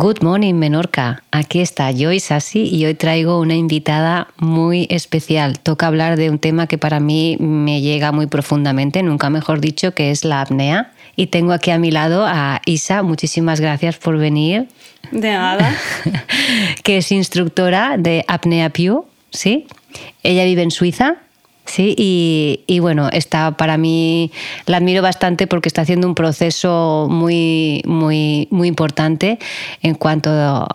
Good morning, Menorca. Aquí está Joy Sassi y hoy traigo una invitada muy especial. Toca hablar de un tema que para mí me llega muy profundamente, nunca mejor dicho, que es la apnea. Y tengo aquí a mi lado a Isa. Muchísimas gracias por venir. De nada. que es instructora de Apnea Pew, ¿sí? Ella vive en Suiza Sí, y, bueno, está para mí, la admiro bastante porque está haciendo un proceso muy, muy, muy importante en cuanto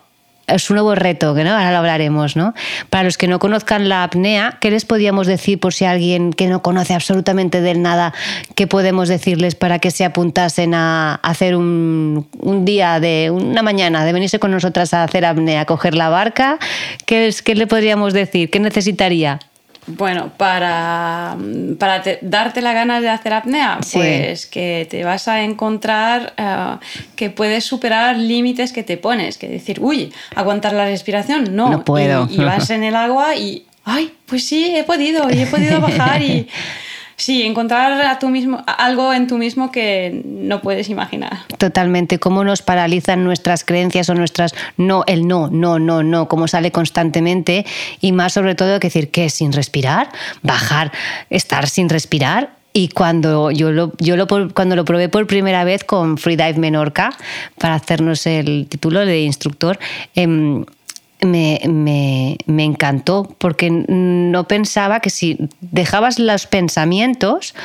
es un nuevo reto, que ¿no? ahora lo hablaremos, ¿no? Para los que no conozcan la apnea, ¿qué les podríamos decir por si alguien que no conoce absolutamente de nada, qué podemos decirles para que se apuntasen a hacer un, un día de una mañana, de venirse con nosotras a hacer apnea, a coger la barca? ¿Qué, es, qué le podríamos decir? ¿Qué necesitaría? Bueno, para, para darte la gana de hacer apnea, pues que te vas a encontrar eh, que puedes superar límites que te pones, que decir, uy, aguantar la respiración, no. No puedo. Y, y vas en el agua y, ay, pues sí, he podido, y he podido bajar y Sí, encontrar a tú mismo, algo en tú mismo que no puedes imaginar. Totalmente, cómo nos paralizan nuestras creencias o nuestras no, el no, no, no, no, cómo sale constantemente y más sobre todo que decir que sin respirar, bajar, estar sin respirar, y cuando yo lo, yo lo, cuando lo probé por primera vez con Freedive Menorca, para hacernos el título de instructor, eh, me, me, me, encantó porque no pensaba que si dejabas los pensamientos,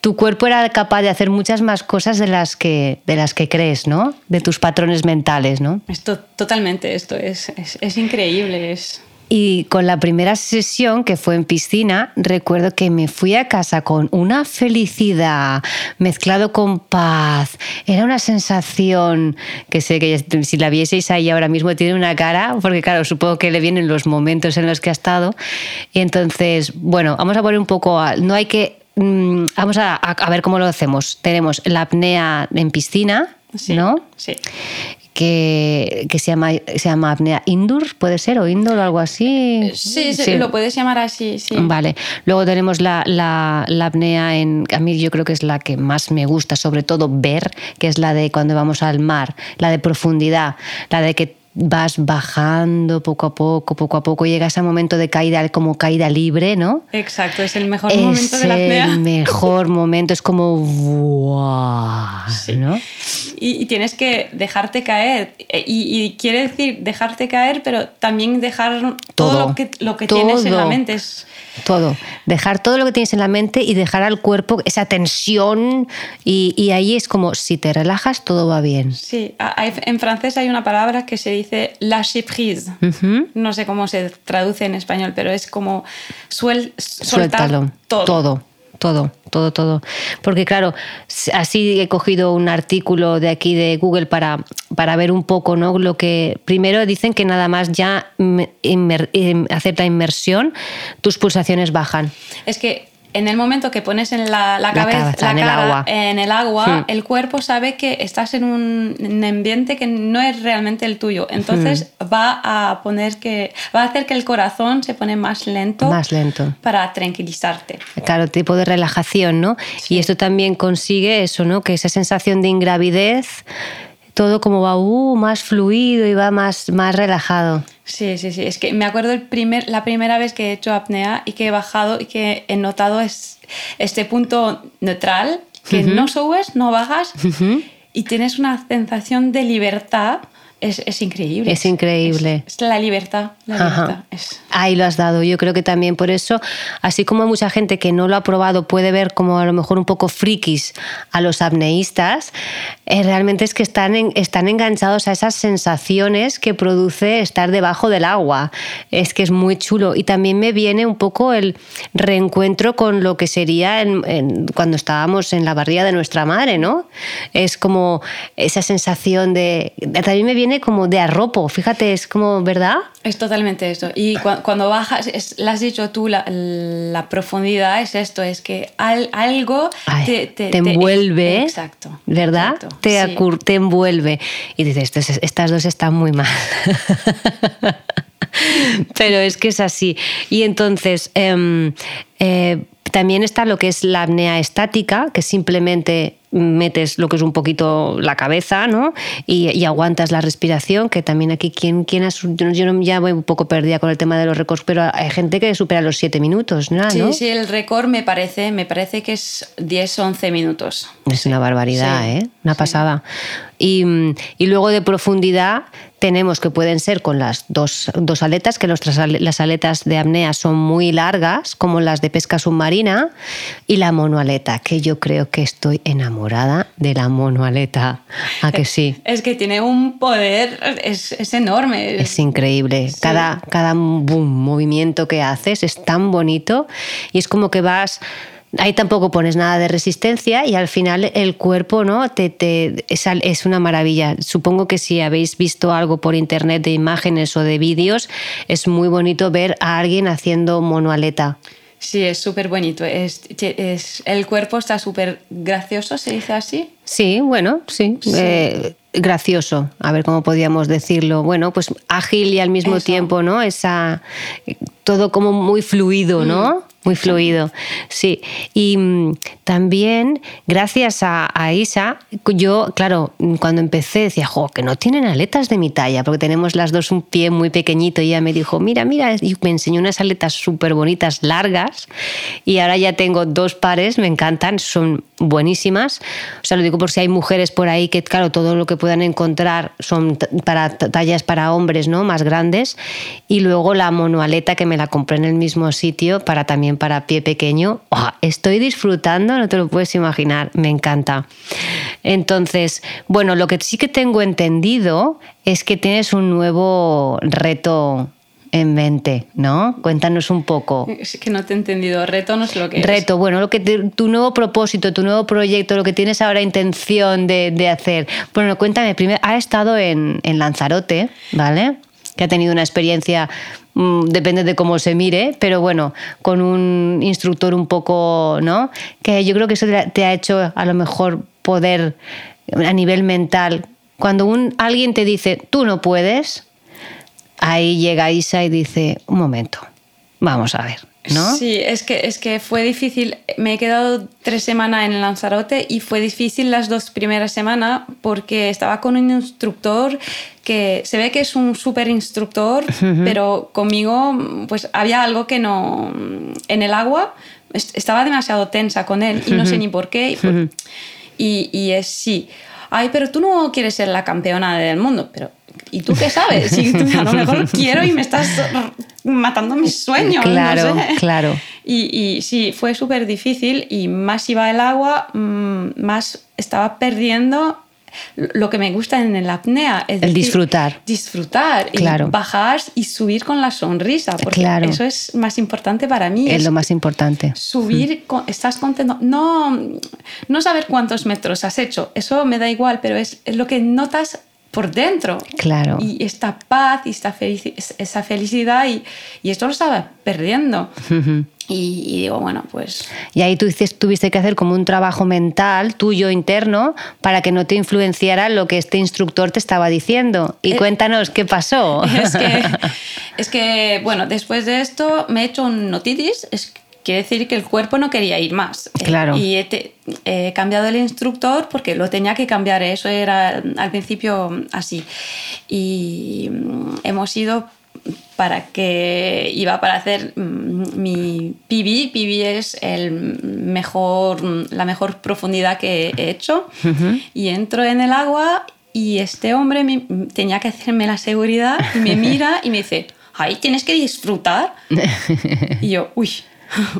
tu cuerpo era capaz de hacer muchas más cosas de las que, de las que crees, ¿no? De tus patrones mentales, ¿no? Esto, totalmente, esto es, es, es increíble. Es... Y con la primera sesión, que fue en piscina, recuerdo que me fui a casa con una felicidad mezclado con paz. Era una sensación que sé que si la vieseis ahí ahora mismo tiene una cara, porque claro, supongo que le vienen los momentos en los que ha estado. Y entonces, bueno, vamos a poner un poco, no hay que, mm, vamos a, a ver cómo lo hacemos. Tenemos la apnea en piscina, ¿no? Sí que, se, llama, se llama apnea indoor, puede ser, o indoor o algo así. Sí, sí, lo puedes llamar así, sí. Vale. Luego tenemos la, la, la, apnea en. A mí yo creo que es la que más me gusta, sobre todo ver, que es la de cuando vamos al mar, la de profundidad, la de que vas bajando poco a poco, poco a poco, llega ese momento de caída como caída libre, ¿no? Exacto, es el mejor momento de la apnea. Es el mejor momento, es como ¡wow! ¿no? Y, tienes que dejarte caer. Y, quiere decir dejarte caer, pero también dejar todo, lo que, lo que tienes en la mente. Es, todo. Dejar todo lo que tienes en la mente y dejar al cuerpo esa tensión. Y, ahí es como, si te relajas, todo va bien. Sí, en francés hay una palabra que se dice lâcher prise. No sé cómo se traduce en español, pero es como suel, soltar todo. todo todo, todo, todo. Porque claro, así he cogido un artículo de aquí de Google para, para ver un poco, ¿no? Lo que primero dicen que nada más ya hacer la inmersión, tus pulsaciones bajan. Es que en el momento que pones en la, cabeza, la en, el agua. en el agua, hmm. el cuerpo sabe que estás en un, ambiente que no es realmente el tuyo. Entonces hmm. va a poner que va a hacer que el corazón se pone más lento, más lento para tranquilizarte. Claro, tipo de relajación, ¿no? Y esto también consigue eso, ¿no? Que esa sensación de ingravidez todo como va uh, más fluido y va más, más relajado. Sí, sí, sí. Es que me acuerdo el primer, la primera vez que he hecho apnea y que he bajado y que he notado es, este punto neutral, que no subes, no bajas y tienes una sensación de libertad es, increíble. Es increíble. Es, la libertad. La Ahí lo has dado. Yo creo que también por eso, así como mucha gente que no lo ha probado puede ver como a lo mejor un poco frikis a los apneístas, eh, realmente es que están, están enganchados a esas sensaciones que produce estar debajo del agua. Es que es muy chulo. Y también me viene un poco el reencuentro con lo que sería cuando estábamos en la barriga de nuestra madre, ¿no? Es como esa sensación de... También me viene como de arropo, fíjate, es como, ¿verdad? Es totalmente esto. Y cuando bajas, es, lo has dicho tú, la, profundidad es esto, es que algo te, envuelve. exacto. ¿Verdad? te, te envuelve. Y dices, estas dos están muy mal. Pero es que es así. Y entonces, em, eh, también está lo que es la apnea estática, que simplemente metes lo que es un poquito la cabeza, ¿no? Y, aguantas la respiración, que también aquí, ¿quién, quién ha, yo ya voy un poco perdida con el tema de los récords, pero hay gente que supera los 7 minutos, ¿no? Sí, sí, el récord me parece, me parece que es 10 11 minutos. Es una barbaridad, ¿eh? Una pasada. Y, y, luego de profundidad tenemos que pueden ser con las dos, dos aletas, que nuestras, las aletas de apnea son muy largas, como las de pesca submarina, y la monoaleta, que yo creo que estoy enamorada de la monoaleta. ¿A que sí? Es que tiene un poder, es, es enorme. Es increíble. Cada, cada boom, movimiento que haces es tan bonito y es como que vas Ahí tampoco pones nada de resistencia y al final el cuerpo ¿no? te, te, es, una maravilla. Supongo que si habéis visto algo por internet de imágenes o de vídeos, es muy bonito ver a alguien haciendo monoaleta. Sí, es súper bonito. Es, es, el cuerpo está súper gracioso, ¿se dice así? Sí, bueno, sí. Eh, gracioso, a ver cómo podíamos decirlo. Bueno, pues ágil y al mismo tiempo, ¿no? Esa, todo como muy fluido, ¿no? Mm muy fluido, sí. Y mm, también, gracias a, Isa, yo, claro, cuando empecé decía, jo, que no tienen aletas de mi talla, porque tenemos las dos un pie muy pequeñito. Y ella me dijo, mira, mira, y me enseñó unas aletas súper bonitas, largas, y ahora ya tengo dos pares, me encantan, son buenísimas. O sea, lo digo por si hay mujeres por ahí que, claro, todo lo que puedan encontrar son para tallas para hombres, ¿no? Más grandes. Y luego la monoaleta que me la compré en el mismo sitio para también para pie pequeño. estoy disfrutando, no te lo puedes imaginar, me encanta. Entonces, bueno, lo que sí que tengo entendido es que tienes un nuevo reto en mente, ¿no? Cuéntanos un poco. Es que no te he entendido. Reto no sé lo que es. Reto, bueno, lo que tu nuevo propósito, tu nuevo proyecto, lo que tienes ahora intención de, hacer. Bueno, cuéntame, primero, ha estado en, en Lanzarote, ¿vale? Que ha tenido una experiencia Mm, depende de cómo se mire, pero bueno, con un instructor un poco, ¿no? Que yo creo que eso te ha hecho a lo mejor poder a nivel mental, cuando un, alguien te dice, tú no puedes, ahí llega Isa y dice, un momento, vamos a ver. ¿No? Sí, es que, es que fue difícil. Me he quedado tres semanas en Lanzarote y fue difícil las dos primeras semanas porque estaba con un instructor que se ve que es un súper instructor, pero conmigo pues había algo que no... En el agua estaba demasiado tensa con él y no sé ni por qué. Y, y, es sí. Ay, pero tú no quieres ser la campeona del mundo, pero ¿y tú qué sabes? Si tú a lo mejor quiero y me estás matando mis sueños. Claro, claro. Y, y, sí, fue súper difícil y más iba el agua, mm, más estaba perdiendo lo que me gusta en el apnea es el disfrutar. Disfrutar claro. y bajar y subir con la sonrisa, porque eso es más importante para mí. Es, lo más importante. Subir, mm. estás contento. No, no saber cuántos metros has hecho, eso me da igual, pero es, es lo que notas por dentro. Claro. Y esta paz y esta esa felicidad y, y, esto lo estaba perdiendo. Y, digo, bueno, pues... Y ahí tú dices, tuviste que hacer como un trabajo mental tuyo interno para que no te influenciara lo que este instructor te estaba diciendo. Y eh, cuéntanos qué pasó. Es que, es que, bueno, después de esto me he hecho un notitis, es, quiere decir que el cuerpo no quería ir más. Claro. y he, cambiado el instructor porque lo tenía que cambiar, eso era al principio así. Y mm, hemos ido para que iba para hacer mm, mi PB. PB es el mejor, la mejor profundidad que he hecho. Y entro en el agua y este hombre tenía que hacerme la seguridad y me mira y me dice, ahí tienes que disfrutar. y yo, uy.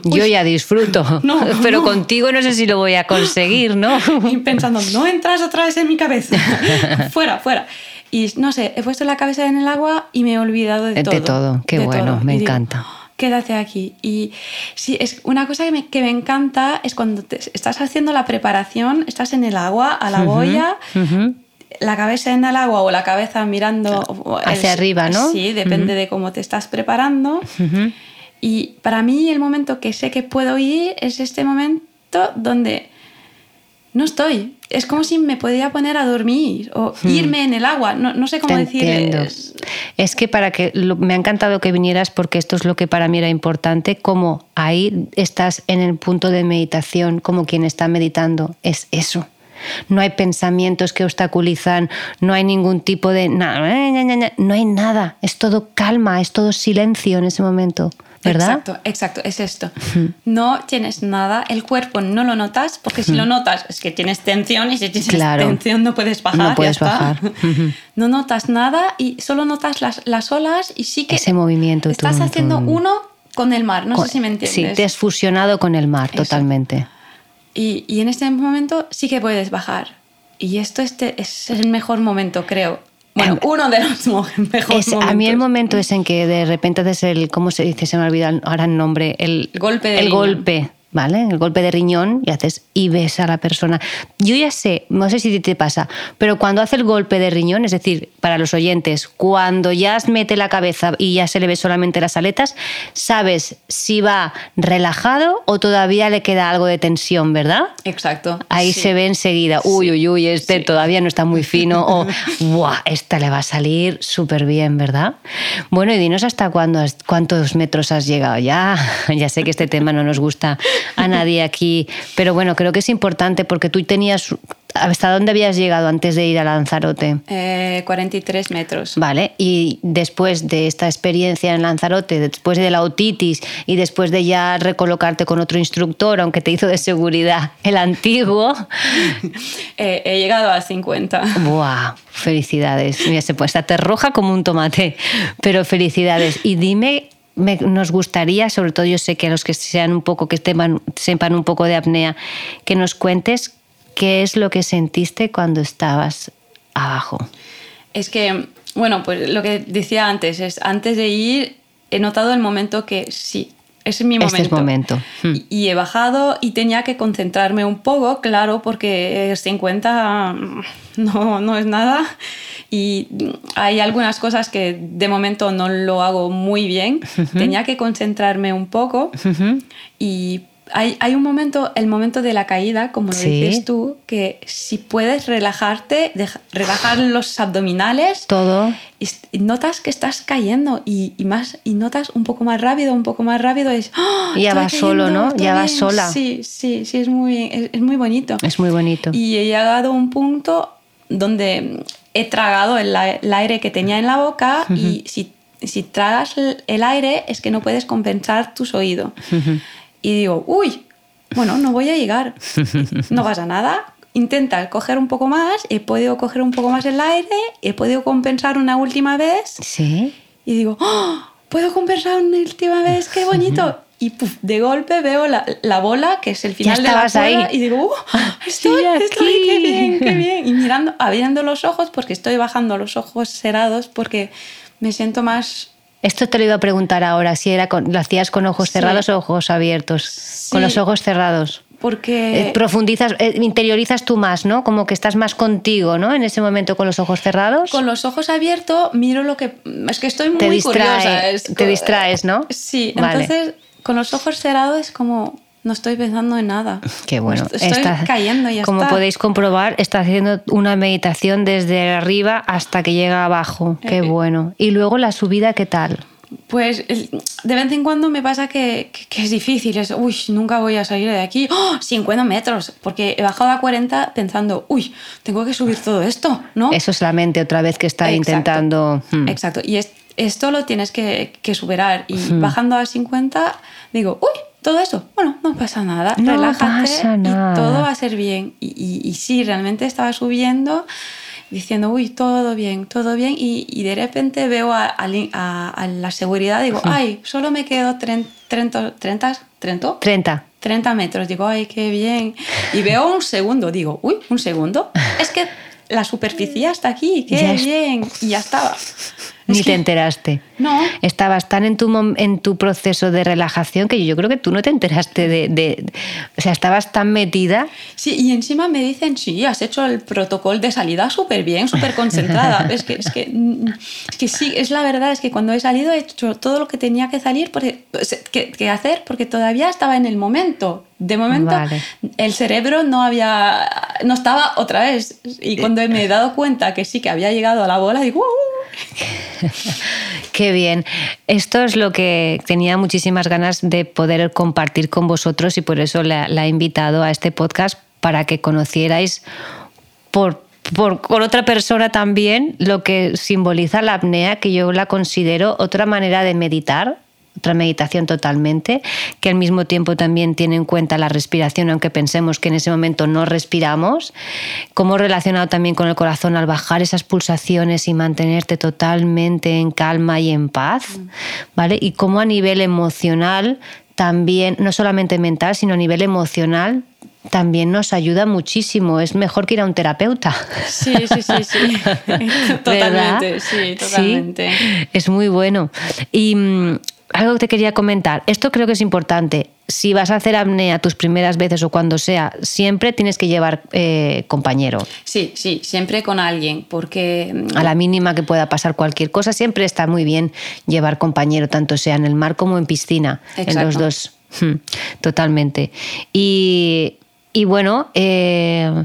Yo ya disfruto, pero contigo no sé si lo voy a conseguir, ¿no? Y pensando, no entras otra vez en mi cabeza. fuera, fuera. Y no sé, he puesto la cabeza en el agua y me he olvidado de, todo. De todo, qué bueno, me encanta. quédate aquí. Y sí, es una cosa que me, que me encanta es cuando estás haciendo la preparación, estás en el agua, a la boya, la cabeza en el agua o la cabeza mirando hacia arriba, ¿no? Sí, depende de cómo te estás preparando. Y para mí el momento que sé que puedo ir es este momento donde no estoy. Es como si me podía poner a dormir o hmm. irme en el agua. No, sé cómo decir. Es... es... que para que me ha encantado que vinieras porque esto es lo que para mí era importante. Como ahí estás en el punto de meditación, como quien está meditando. Es eso. no hay pensamientos que obstaculizan, no hay ningún tipo de... No hay nada, es todo calma, es todo silencio en ese momento. ¿Verdad? Exacto, exacto, es esto. No tienes nada, el cuerpo no lo notas, porque si lo notas es que tienes tensión y si tienes tensión no puedes bajar. No puedes bajar. no notas nada y solo notas las, las olas y sí que... Ese movimiento. Estás haciendo uno con el mar, no sé si me entiendes. Sí, te has fusionado con el mar totalmente. Y, y, en este momento sí que puedes bajar. Y esto este es el mejor momento, creo. Bueno, em, uno de los mejores momentos. A mí el momento es en que de repente haces el, ¿cómo se dice? Se me olvida ahora el nombre. El, golpe El golpe ¿vale? El golpe de riñón y haces y ves a la persona. Yo ya sé, no sé si te pasa, pero cuando hace el golpe de riñón, es decir, para los oyentes, cuando ya mete la cabeza y ya se le ve solamente las aletas, sabes si va relajado o todavía le queda algo de tensión, ¿verdad? Exacto. Ahí se ve enseguida, uy, uy, uy, este todavía no está muy fino o, ¡buah! Esta le va a salir súper bien, ¿verdad? Bueno, y dinos hasta cuándo, cuántos metros has llegado ya. Ya sé que este tema no nos gusta a nadie aquí. Pero bueno, creo que es importante porque tú tenías... ¿Hasta dónde habías llegado antes de ir a Lanzarote? 43 eh, metros. Vale, y después de esta experiencia en Lanzarote, después de la otitis y después de ya recolocarte con otro instructor, aunque te hizo de seguridad el antiguo. Eh, he llegado a 50. ¡Buah! Felicidades. Mira, se puede estar roja como un tomate, pero felicidades. Y dime nos gustaría, sobre todo yo sé que a los que sean un poco, que sepan un poco de apnea, que nos cuentes qué es lo que sentiste cuando estabas abajo. Es que, bueno, pues lo que decía antes es, antes de ir he notado el momento que sí, es mi momento. Este es momento. Hmm. Y, he bajado y tenía que concentrarme un poco, claro, porque 50 no, no es nada. Y hay algunas cosas que de momento no lo hago muy bien. Tenía que concentrarme un poco. Y hay, hay, un momento, el momento de la caída, como lo dices tú, que si puedes relajarte, relajar los abdominales. Todo. Y, notas que estás cayendo y, y, más, y notas un poco más rápido, un poco más rápido. Es, ¡Oh, ya vas solo, ¿no? Ya vas sola. Sí, sí, sí, es muy, es, es, muy bonito. Es muy bonito. Y he llegado a un punto donde he tragado el, aire que tenía en la boca y si, si, tragas el aire es que no puedes compensar tus oídos. Y digo, uy, bueno, no voy a llegar. No pasa nada. Intenta coger un poco más, he podido coger un poco más el aire, he podido compensar una última vez. Sí. Y digo, ¡Oh! puedo compensar una última vez, qué bonito y de golpe veo la, la, bola, que es el final de la bola, ahí. y digo, uh, estoy, estoy, qué bien, qué bien. Y mirando, abriendo los ojos, porque estoy bajando los ojos cerrados, porque me siento más... Esto te lo iba a preguntar ahora, si era con, lo hacías con ojos cerrados o ojos abiertos. Con los ojos cerrados. Porque... Eh, profundizas, eh, interiorizas tú más, ¿no? Como que estás más contigo, ¿no? En ese momento con los ojos cerrados. Con los ojos abiertos miro lo que... Es que estoy muy te distrae, curiosa. te distraes, ¿no? Sí, entonces con los ojos cerrados es como no estoy pensando en nada. Qué bueno. Estoy cayendo y Como podéis comprobar, está haciendo una meditación desde arriba hasta que llega abajo. Qué eh, bueno. Y luego la subida, ¿qué tal? Pues de vez en cuando me pasa que, es difícil, es, uy, nunca voy a salir de aquí, ¡Oh! 50 metros, porque he bajado a 40 pensando, uy, tengo que subir todo esto, ¿no? Eso es la mente otra vez que está intentando... Hmm. Exacto, y es, esto lo tienes que, superar. Y bajando a 50, digo, uy, todo eso, bueno, no pasa nada, no relájate pasa nada. y todo va a ser bien. Y, y, sí, realmente estaba subiendo diciendo, uy, todo bien, todo bien, y, de repente veo a, a, la seguridad, digo, ay, solo me quedo 30, 30, 30, 30. 30 metros, digo, ay, qué bien. Y veo un segundo, digo, uy, un segundo, es que la superficie está aquí, qué bien, y ya estaba. Ni te enteraste. No. Estabas tan en tu, en tu proceso de relajación que yo creo que tú no te enteraste de, O sea, estabas tan metida. Sí, y encima me dicen, sí, has hecho el protocolo de salida súper bien, súper concentrada. es, que, es, que, es que sí, es la verdad, es que cuando he salido he hecho todo lo que tenía que salir, porque, que, hacer, porque todavía estaba en el momento. De momento, el cerebro no había, no estaba otra vez. Y cuando me he dado cuenta que sí que había llegado a la bola, digo, Qué bien. Esto es lo que tenía muchísimas ganas de poder compartir con vosotros y por eso la, he invitado a este podcast para que conocierais por, por, con otra persona también lo que simboliza la apnea, que yo la considero otra manera de meditar, otra meditación totalmente, que al mismo tiempo también tiene en cuenta la respiración, aunque pensemos que en ese momento no respiramos, como relacionado también con el corazón al bajar esas pulsaciones y mantenerte totalmente en calma y en paz, ¿vale? Y cómo a nivel emocional también, no solamente mental, sino a nivel emocional, también nos ayuda muchísimo. Es mejor que ir a un terapeuta. Sí, sí, sí, sí. totalmente, sí, totalmente. Es muy bueno. Y mm, algo que te quería comentar, esto creo que es importante. Si vas a hacer apnea tus primeras veces o cuando sea, siempre tienes que llevar eh, compañero. Sí, sí, siempre con alguien, porque... Mm, a la mínima que pueda pasar cualquier cosa, siempre está muy bien llevar compañero, tanto sea en el mar como en piscina, en los dos. Hmm, totalmente. Y, bueno, eh,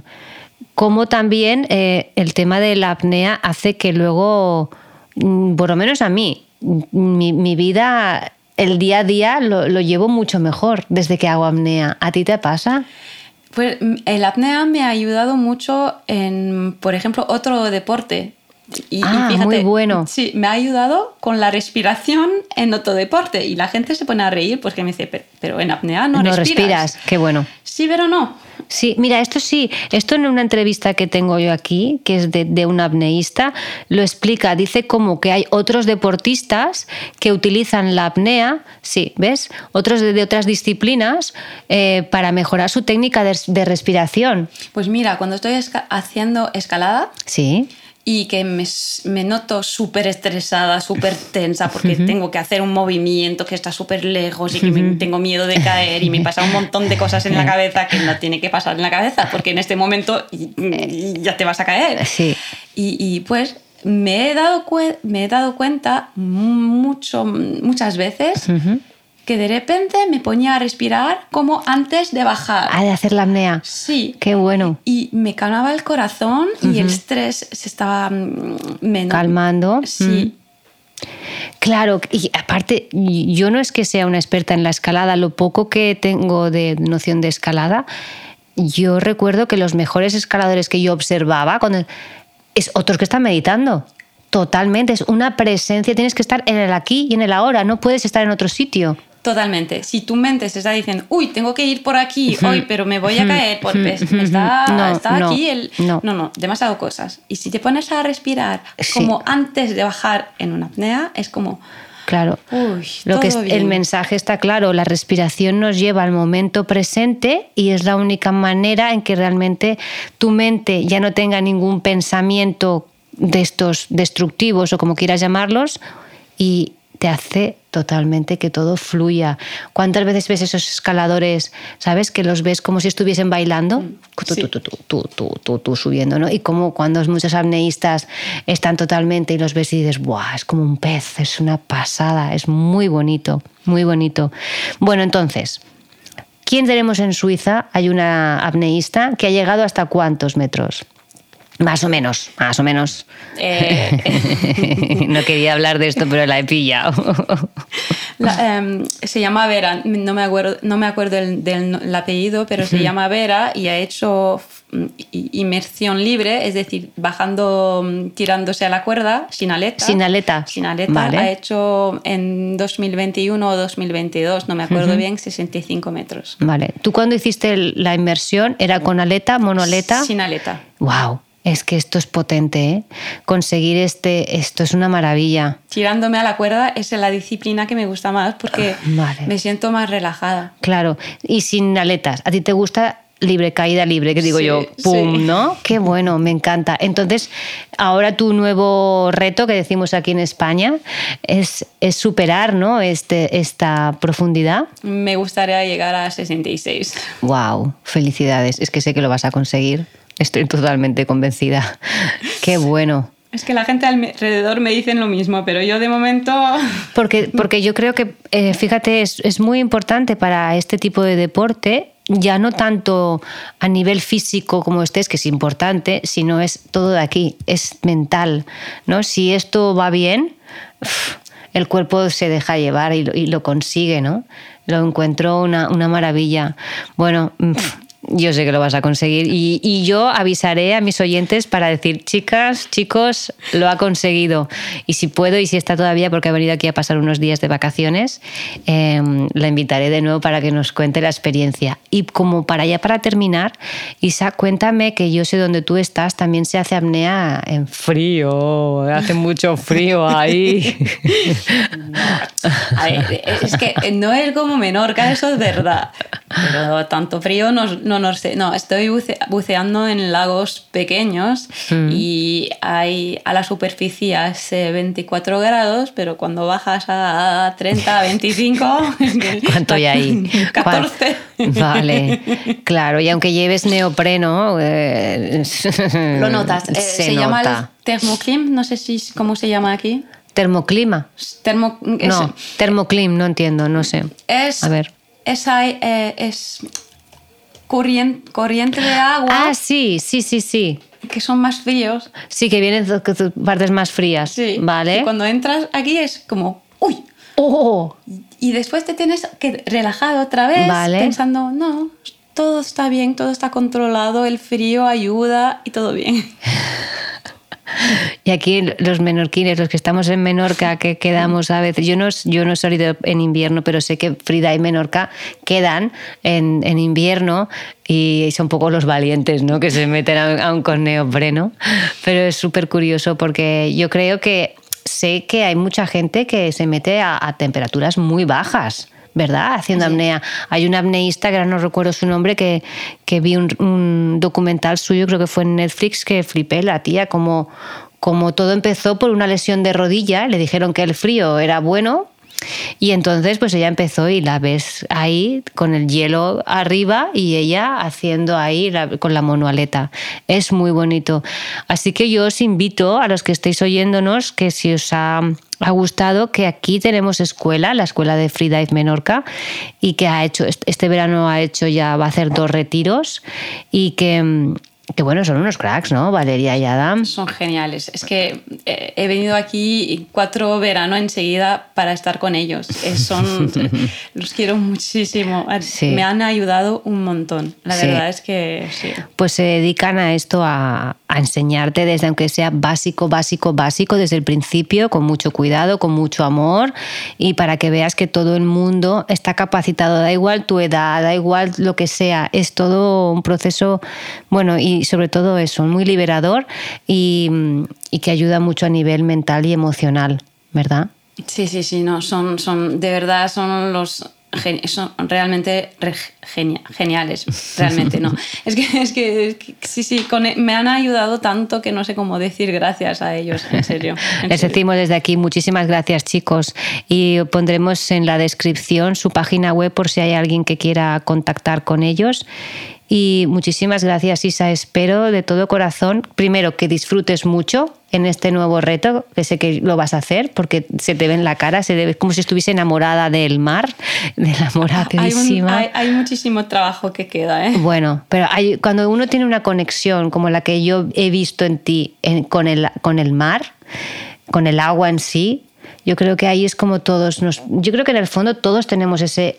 como también eh, el tema de la apnea hace que luego, mm, por lo menos a mí, mi, vida, el día a día lo, llevo mucho mejor desde que hago apnea. ¿A ti te pasa? Pues el apnea me ha ayudado mucho en, por ejemplo, otro deporte. Y, ah, muy bueno. Sí, me ha ayudado con la respiración en otro deporte. Y la gente se pone a reír porque me dice, pero, en apnea no, no respiras. Qué bueno. Sí, pero no. Sí, mira, esto sí, esto en una entrevista que tengo yo aquí, que es de, un apneísta, lo explica. Dice como que hay otros deportistas que utilizan la apnea, sí, ¿ves? Otros de, otras disciplinas eh, para mejorar su técnica de, de, respiración. Pues mira, cuando estoy haciendo escalada, sí y que me, me noto súper estresada, súper tensa porque tengo que hacer un movimiento que está súper lejos y que tengo miedo de caer y me pasa un montón de cosas en la cabeza que no tiene que pasar en la cabeza porque en este momento ya te vas a caer. Sí. Y, y pues me he dado, me he dado cuenta mucho, muchas veces que de repente me ponía a respirar como antes de bajar. Ah, de hacer la apnea. Sí. Qué bueno. Y me calmaba el corazón y el estrés se estaba mm, calmando. Sí. Claro, y aparte, yo no es que sea una experta en la escalada, lo poco que tengo de noción de escalada, yo recuerdo que los mejores escaladores que yo observaba cuando, es otros que están meditando. Totalmente, es una presencia, tienes que estar en el aquí y en el ahora, no puedes estar en otro sitio. Totalmente. Si tu mente se está diciendo, uy, tengo que ir por aquí hoy, pero me voy a caer, porque está, está aquí el... No. no, demasiado cosas. Y si te pones a respirar como antes de bajar en una apnea, es como... Claro. Uy, Lo que el mensaje está claro, la respiración nos lleva al momento presente y es la única manera en que realmente tu mente ya no tenga ningún pensamiento de estos destructivos o como quieras llamarlos y te hace totalmente que todo fluya. ¿Cuántas veces ves esos escaladores, sabes, que los ves como si estuviesen bailando? Mm, tú, tú, tú, tú, tú, subiendo, ¿no? Y como cuando muchos apneístas están totalmente y los ves y dices, ¡buah! Es como un pez, es una pasada, es muy bonito, muy bonito. Bueno, entonces, ¿quién tenemos en Suiza? Hay una apneísta que ha llegado hasta cuántos metros? Más o menos, más o menos. Eh, no quería hablar de esto, pero la he pillado. Em, se llama Vera, no me acuerdo, no me acuerdo del, apellido, pero se llama Vera y ha hecho inmersión libre, es decir, bajando, mm, tirándose a la cuerda, sin aleta. Sin aleta. Sin aleta. Ha hecho en 2021 o 2022, no me acuerdo bien, 65 metros. Vale. ¿Tú cuando hiciste la inmersión era con aleta, monoaleta? Sin aleta. ¡Wow! Es que esto es potente, ¿eh? Conseguir este, esto es una maravilla. Tirándome a la cuerda es la disciplina que me gusta más porque me siento más relajada. Claro, y sin aletas. ¿A ti te gusta libre, caída libre, que digo yo, ¡pum! ¿No? Qué bueno, me encanta. Entonces, ahora tu nuevo reto que decimos aquí en España es, es superar ¿no? este, esta profundidad. Me gustaría llegar a 66. ¡Wow! Felicidades. Es que sé que lo vas a conseguir. Estoy totalmente convencida. Qué bueno. Es que la gente alrededor me dicen lo mismo, pero yo de momento... Porque, porque yo creo que, eh, fíjate, es, es, muy importante para este tipo de deporte, ya no tanto a nivel físico como estés, que es importante, sino es todo de aquí, es mental. ¿no? Si esto va bien, el cuerpo se deja llevar y lo, y lo consigue, ¿no? Lo encuentro una, una maravilla. Bueno, yo sé que lo vas a conseguir. Y, y, yo avisaré a mis oyentes para decir, chicas, chicos, lo ha conseguido. Y si puedo y si está todavía, porque ha venido aquí a pasar unos días de vacaciones, eh, la invitaré de nuevo para que nos cuente la experiencia. Y como para ya para terminar, Isa, cuéntame que yo sé dónde tú estás, también se hace apnea en frío, hace mucho frío ahí. es que no es como Menorca, eso es verdad. Pero tanto frío no, no, no sé. No, estoy buceando en lagos pequeños mm. y hay a la superficie hace 24 grados, pero cuando bajas a 30, 25... ¿Cuánto hay ahí? 14. Vale, claro. Y aunque lleves neopreno... Eh, Lo notas. Eh, se, llama el termoclim, no sé si cómo se llama aquí. Termoclima. Termo, no, termoclim, no entiendo, no sé. Es, a ver. Esa eh, es corriente, corriente de agua. Ah, sí, sí, sí, sí. Que son más fríos. Sí, que vienen partes más frías. Sí. Vale. Y cuando entras aquí es como, uy. Oh. Y después te tienes que relajar otra vez, pensando, no, todo está bien, todo está controlado, el frío ayuda y todo bien. Y aquí los menorquines, los que estamos en Menorca, que quedamos a veces, yo no, yo no he salido en invierno, pero sé que Frida y Menorca quedan en, invierno y son un poco los valientes, ¿no? Que se meten aún con neopreno. Pero es súper curioso porque yo creo que sé que hay mucha gente que se mete a temperaturas muy bajas. ¿Verdad? Haciendo apnea. Hay un apneísta, que ahora no recuerdo su nombre, que, que vi un, documental suyo, creo que fue en Netflix, que flipé la tía, como, como todo empezó por una lesión de rodilla, le dijeron que el frío era bueno y entonces pues ella empezó y la ves ahí con el hielo arriba y ella haciendo ahí con la monoaleta. Es muy bonito. Así que yo os invito a los que estéis oyéndonos que si os ha, ha gustado que aquí tenemos escuela, la escuela de Freedive Menorca y que ha hecho este verano ha hecho ya va a hacer dos retiros y que que bueno, son unos cracks, ¿no? Valeria y Adam. Son geniales. Es que eh, he venido aquí cuatro veranos enseguida para estar con ellos. Son, los quiero muchísimo. Me han ayudado un montón. La verdad es que sí. Pues se dedican a esto, a, a enseñarte desde, aunque sea básico, básico, básico, desde el principio, con mucho cuidado, con mucho amor y para que veas que todo el mundo está capacitado. Da igual tu edad, da igual lo que sea. Es todo un proceso, bueno, y y sobre todo eso, muy liberador y, y que ayuda mucho a nivel mental y emocional, ¿verdad? Sí, sí, sí, no, son, son de verdad son los son realmente geniales, realmente no. Es que, es que, sí, sí, e, me han ayudado tanto que no sé cómo decir gracias a ellos, en serio. Les decimos desde aquí muchísimas gracias chicos y pondremos en la descripción su página web por si hay alguien que quiera contactar con ellos y muchísimas gracias, Isa. Espero de todo corazón, primero, que disfrutes mucho en este nuevo reto, que sé que lo vas a hacer, porque se te ve en la cara, se ve como si estuviese enamorada del mar, de enamoradísima. Hay, hay, muchísimo trabajo que queda, ¿eh? Bueno, pero hay, cuando uno tiene una conexión como la que yo he visto en ti con, el, con el mar, con el agua en sí, yo creo que ahí es como todos nos... Yo creo que en el fondo todos tenemos ese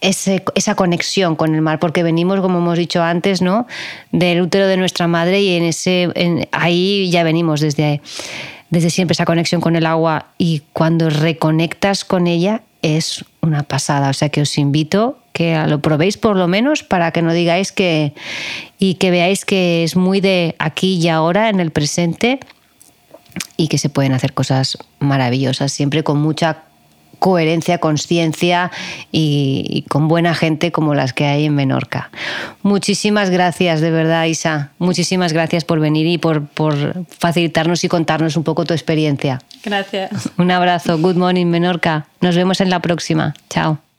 esa conexión con el mar, porque venimos, como hemos dicho antes, ¿no? del útero de nuestra madre y en ese, ahí ya venimos desde, desde siempre esa conexión con el agua y cuando reconectas con ella es una pasada. O sea que os invito que lo probéis por lo menos para que no digáis que y que veáis que es muy de aquí y ahora en el presente y que se pueden hacer cosas maravillosas siempre con mucha coherencia, conciencia y, con buena gente como las que hay en Menorca. Muchísimas gracias, de verdad, Isa. Muchísimas gracias por venir y por, por facilitarnos y contarnos un poco tu experiencia. Gracias. Un abrazo. Good morning, Menorca. Nos vemos en la próxima. Chao.